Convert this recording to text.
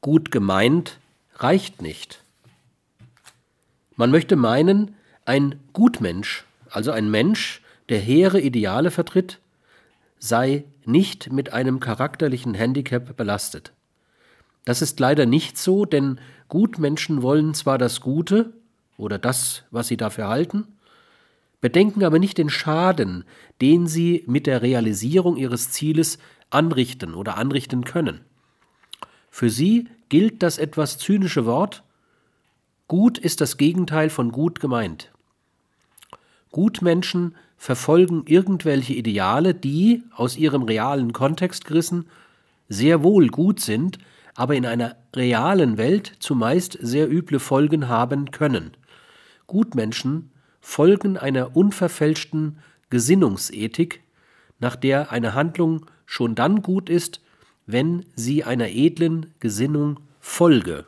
gut gemeint reicht nicht. Man möchte meinen, ein Gutmensch, also ein Mensch, der hehre Ideale vertritt, sei nicht mit einem charakterlichen Handicap belastet. Das ist leider nicht so, denn Gutmenschen wollen zwar das Gute oder das, was sie dafür halten, bedenken aber nicht den Schaden, den sie mit der Realisierung ihres Zieles anrichten oder anrichten können. Für sie gilt das etwas zynische Wort Gut ist das Gegenteil von gut gemeint. Gutmenschen verfolgen irgendwelche Ideale, die, aus ihrem realen Kontext gerissen, sehr wohl gut sind, aber in einer realen Welt zumeist sehr üble Folgen haben können. Gutmenschen folgen einer unverfälschten Gesinnungsethik, nach der eine Handlung schon dann gut ist, wenn sie einer edlen Gesinnung folge